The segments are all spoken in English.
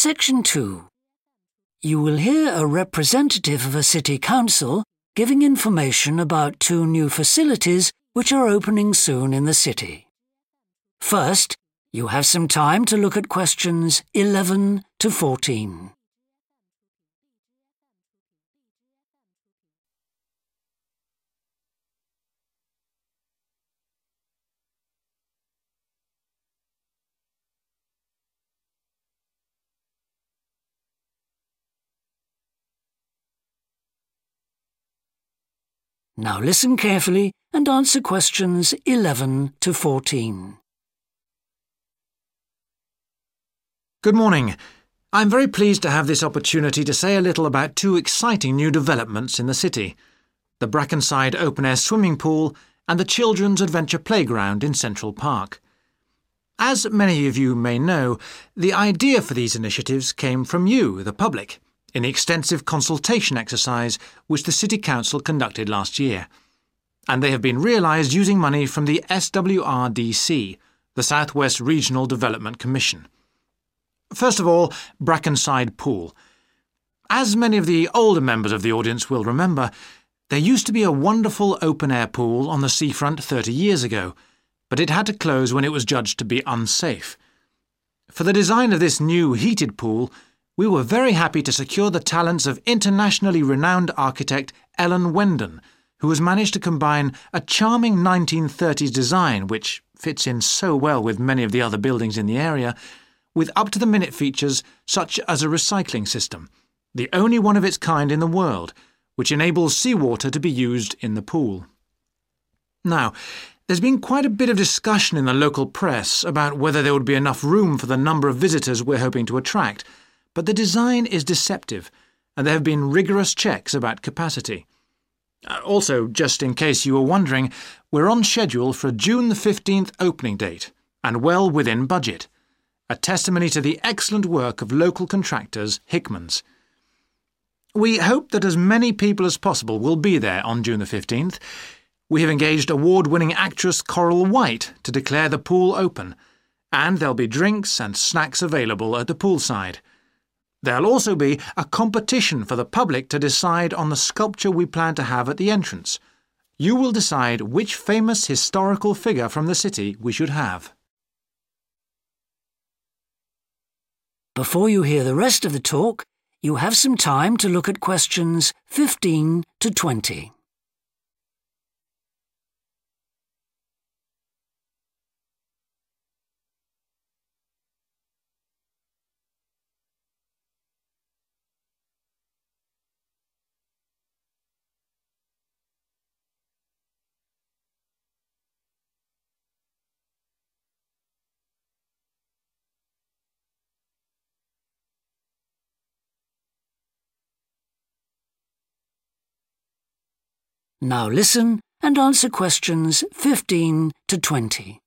Section 2. You will hear a representative of a city council giving information about two new facilities which are opening soon in the city. First, you have some time to look at questions 11 to 14. Now listen carefully and answer questions 11 to 14. Good morning. I'm very pleased to have this opportunity to say a little about two exciting new developments in the city the Brackenside open air swimming pool and the Children's Adventure Playground in Central Park. As many of you may know, the idea for these initiatives came from you, the public in the extensive consultation exercise which the City Council conducted last year. And they have been realised using money from the SWRDC, the South West Regional Development Commission. First of all, Brackenside Pool. As many of the older members of the audience will remember, there used to be a wonderful open air pool on the seafront 30 years ago, but it had to close when it was judged to be unsafe. For the design of this new heated pool, we were very happy to secure the talents of internationally renowned architect Ellen Wendon, who has managed to combine a charming 1930s design, which fits in so well with many of the other buildings in the area, with up to the minute features such as a recycling system, the only one of its kind in the world, which enables seawater to be used in the pool. Now, there's been quite a bit of discussion in the local press about whether there would be enough room for the number of visitors we're hoping to attract but the design is deceptive, and there have been rigorous checks about capacity. Uh, also, just in case you were wondering, we're on schedule for a June the 15th opening date, and well within budget. A testimony to the excellent work of local contractors Hickman's. We hope that as many people as possible will be there on June the 15th. We have engaged award winning actress Coral White to declare the pool open, and there'll be drinks and snacks available at the poolside. There'll also be a competition for the public to decide on the sculpture we plan to have at the entrance. You will decide which famous historical figure from the city we should have. Before you hear the rest of the talk, you have some time to look at questions 15 to 20. Now listen and answer questions 15 to 20.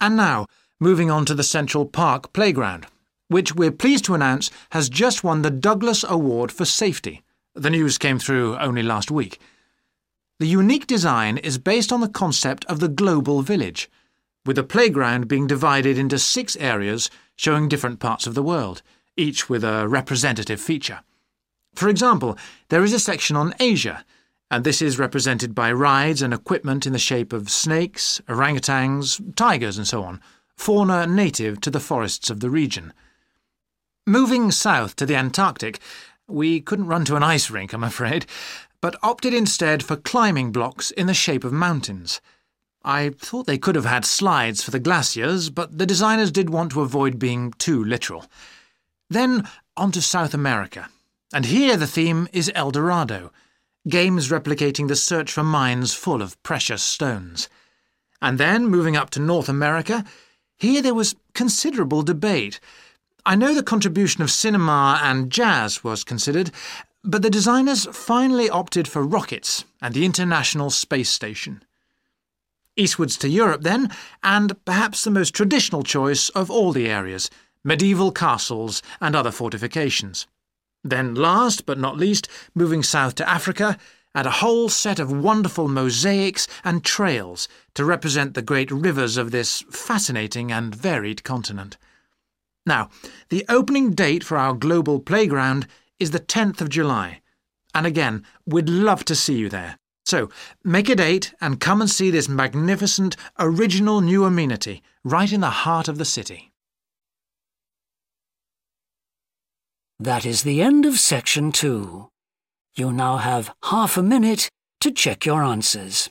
And now, moving on to the Central Park Playground, which we're pleased to announce has just won the Douglas Award for Safety. The news came through only last week. The unique design is based on the concept of the global village, with the playground being divided into six areas showing different parts of the world, each with a representative feature. For example, there is a section on Asia, and this is represented by rides and equipment in the shape of snakes, orangutans, tigers, and so on, fauna native to the forests of the region. Moving south to the Antarctic, we couldn't run to an ice rink, I'm afraid, but opted instead for climbing blocks in the shape of mountains. I thought they could have had slides for the glaciers, but the designers did want to avoid being too literal. Then on to South America. And here the theme is El Dorado, games replicating the search for mines full of precious stones. And then, moving up to North America, here there was considerable debate. I know the contribution of cinema and jazz was considered, but the designers finally opted for rockets and the International Space Station. Eastwards to Europe, then, and perhaps the most traditional choice of all the areas medieval castles and other fortifications. Then, last but not least, moving south to Africa, and a whole set of wonderful mosaics and trails to represent the great rivers of this fascinating and varied continent. Now, the opening date for our global playground is the 10th of July, and again, we'd love to see you there. So, make a date and come and see this magnificent, original new amenity right in the heart of the city. That is the end of section two. You now have half a minute to check your answers.